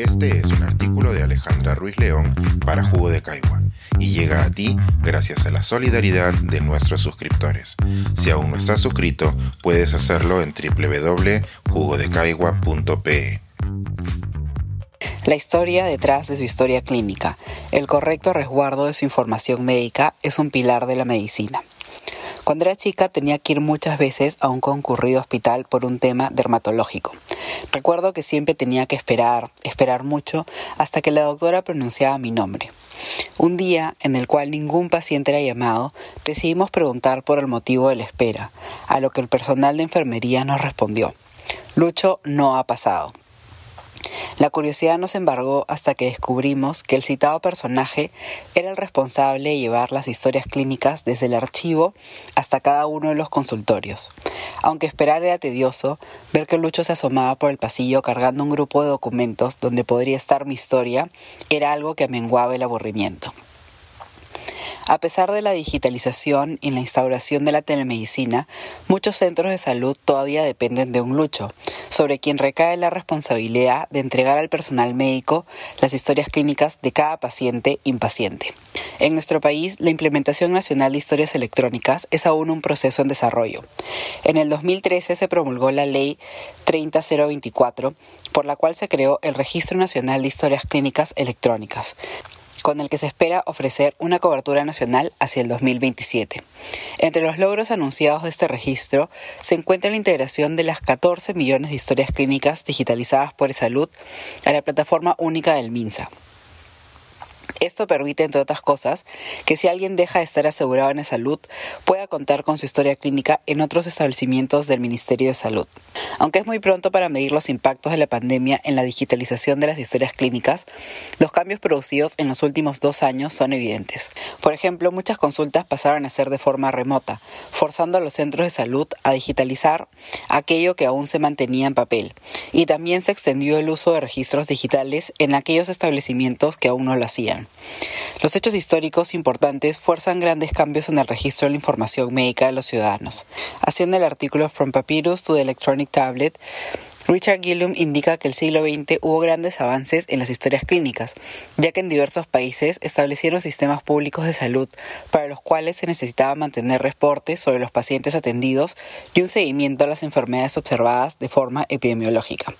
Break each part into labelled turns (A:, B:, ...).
A: Este es un artículo de Alejandra Ruiz León para Jugo de Caigua y llega a ti gracias a la solidaridad de nuestros suscriptores. Si aún no estás suscrito, puedes hacerlo en www.jugodecaigua.pe.
B: La historia detrás de su historia clínica, el correcto resguardo de su información médica es un pilar de la medicina. Cuando era chica tenía que ir muchas veces a un concurrido hospital por un tema dermatológico. Recuerdo que siempre tenía que esperar, esperar mucho, hasta que la doctora pronunciaba mi nombre. Un día, en el cual ningún paciente era llamado, decidimos preguntar por el motivo de la espera, a lo que el personal de enfermería nos respondió. Lucho no ha pasado. La curiosidad nos embargó hasta que descubrimos que el citado personaje era el responsable de llevar las historias clínicas desde el archivo hasta cada uno de los consultorios. Aunque esperar era tedioso, ver que Lucho se asomaba por el pasillo cargando un grupo de documentos donde podría estar mi historia era algo que amenguaba el aburrimiento. A pesar de la digitalización y la instauración de la telemedicina, muchos centros de salud todavía dependen de un lucho, sobre quien recae la responsabilidad de entregar al personal médico las historias clínicas de cada paciente impaciente. En nuestro país, la implementación nacional de historias electrónicas es aún un proceso en desarrollo. En el 2013 se promulgó la Ley 30024, por la cual se creó el Registro Nacional de Historias Clínicas Electrónicas con el que se espera ofrecer una cobertura nacional hacia el 2027. Entre los logros anunciados de este registro se encuentra la integración de las 14 millones de historias clínicas digitalizadas por Salud a la plataforma única del MINSA. Esto permite, entre otras cosas, que si alguien deja de estar asegurado en salud, pueda contar con su historia clínica en otros establecimientos del Ministerio de Salud. Aunque es muy pronto para medir los impactos de la pandemia en la digitalización de las historias clínicas, los cambios producidos en los últimos dos años son evidentes. Por ejemplo, muchas consultas pasaron a ser de forma remota, forzando a los centros de salud a digitalizar aquello que aún se mantenía en papel, y también se extendió el uso de registros digitales en aquellos establecimientos que aún no lo hacían. Los hechos históricos importantes fuerzan grandes cambios en el registro de la información médica de los ciudadanos. Haciendo el artículo From Papyrus to the Electronic Tablet, Richard Gillum indica que el siglo XX hubo grandes avances en las historias clínicas, ya que en diversos países establecieron sistemas públicos de salud para los cuales se necesitaba mantener reportes sobre los pacientes atendidos y un seguimiento a las enfermedades observadas de forma epidemiológica.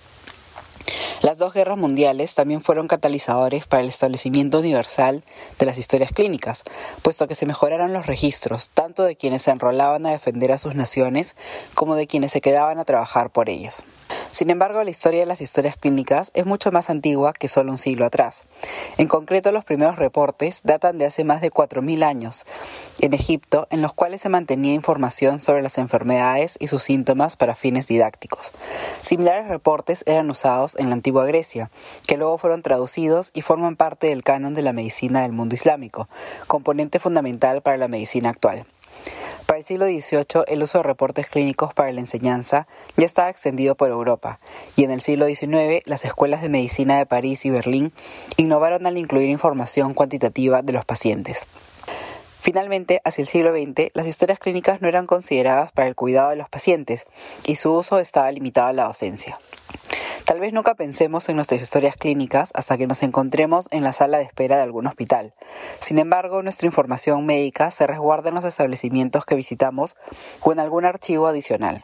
B: Las dos guerras mundiales también fueron catalizadores para el establecimiento universal de las historias clínicas, puesto que se mejoraron los registros tanto de quienes se enrolaban a defender a sus naciones como de quienes se quedaban a trabajar por ellas. Sin embargo, la historia de las historias clínicas es mucho más antigua que solo un siglo atrás. En concreto, los primeros reportes datan de hace más de 4.000 años en Egipto, en los cuales se mantenía información sobre las enfermedades y sus síntomas para fines didácticos. Similares reportes eran usados en la antigua Grecia, que luego fueron traducidos y forman parte del canon de la medicina del mundo islámico, componente fundamental para la medicina actual. Para el siglo XVIII, el uso de reportes clínicos para la enseñanza ya estaba extendido por Europa, y en el siglo XIX las escuelas de medicina de París y Berlín innovaron al incluir información cuantitativa de los pacientes. Finalmente, hacia el siglo XX, las historias clínicas no eran consideradas para el cuidado de los pacientes y su uso estaba limitado a la docencia. Tal vez nunca pensemos en nuestras historias clínicas hasta que nos encontremos en la sala de espera de algún hospital. Sin embargo, nuestra información médica se resguarda en los establecimientos que visitamos o en algún archivo adicional.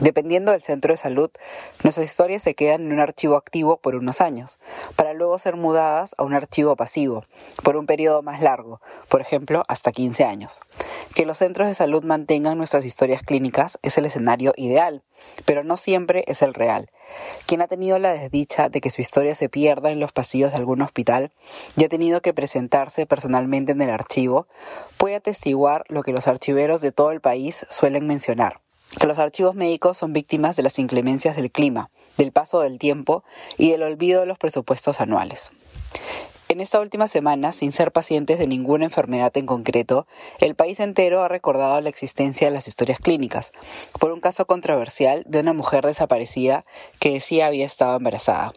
B: Dependiendo del centro de salud, nuestras historias se quedan en un archivo activo por unos años, para luego ser mudadas a un archivo pasivo, por un periodo más largo, por ejemplo, hasta 15 años. Que los centros de salud mantengan nuestras historias clínicas es el escenario ideal, pero no siempre es el real. Quien ha tenido la desdicha de que su historia se pierda en los pasillos de algún hospital y ha tenido que presentarse personalmente en el archivo, puede atestiguar lo que los archiveros de todo el país suelen mencionar que los archivos médicos son víctimas de las inclemencias del clima, del paso del tiempo y del olvido de los presupuestos anuales. En esta última semana, sin ser pacientes de ninguna enfermedad en concreto, el país entero ha recordado la existencia de las historias clínicas, por un caso controversial de una mujer desaparecida que decía había estado embarazada.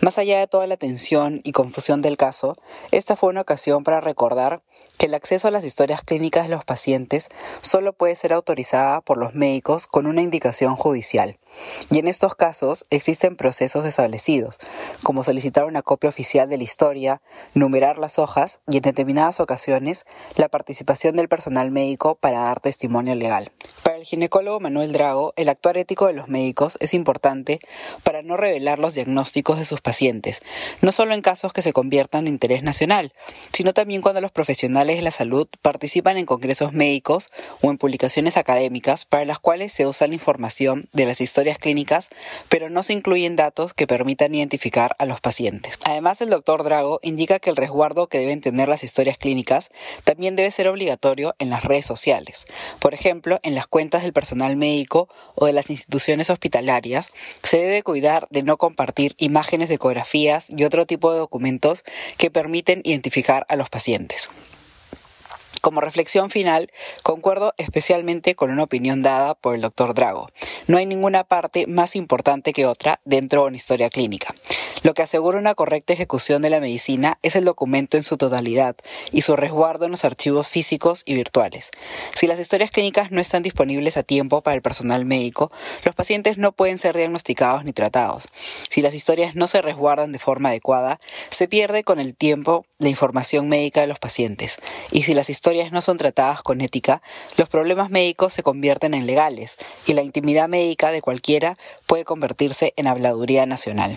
B: Más allá de toda la tensión y confusión del caso, esta fue una ocasión para recordar que el acceso a las historias clínicas de los pacientes solo puede ser autorizada por los médicos con una indicación judicial. Y en estos casos existen procesos establecidos, como solicitar una copia oficial de la historia, numerar las hojas y en determinadas ocasiones la participación del personal médico para dar testimonio legal. El ginecólogo Manuel Drago, el actuar ético de los médicos es importante para no revelar los diagnósticos de sus pacientes, no solo en casos que se conviertan de interés nacional, sino también cuando los profesionales de la salud participan en congresos médicos o en publicaciones académicas para las cuales se usa la información de las historias clínicas, pero no se incluyen datos que permitan identificar a los pacientes. Además, el doctor Drago indica que el resguardo que deben tener las historias clínicas también debe ser obligatorio en las redes sociales. Por ejemplo, en las del personal médico o de las instituciones hospitalarias, se debe cuidar de no compartir imágenes de ecografías y otro tipo de documentos que permiten identificar a los pacientes. Como reflexión final, concuerdo especialmente con una opinión dada por el doctor Drago. No hay ninguna parte más importante que otra dentro de una historia clínica. Lo que asegura una correcta ejecución de la medicina es el documento en su totalidad y su resguardo en los archivos físicos y virtuales. Si las historias clínicas no están disponibles a tiempo para el personal médico, los pacientes no pueden ser diagnosticados ni tratados. Si las historias no se resguardan de forma adecuada, se pierde con el tiempo la información médica de los pacientes. Y si las historias no son tratadas con ética, los problemas médicos se convierten en legales y la intimidad médica de cualquiera puede convertirse en habladuría nacional.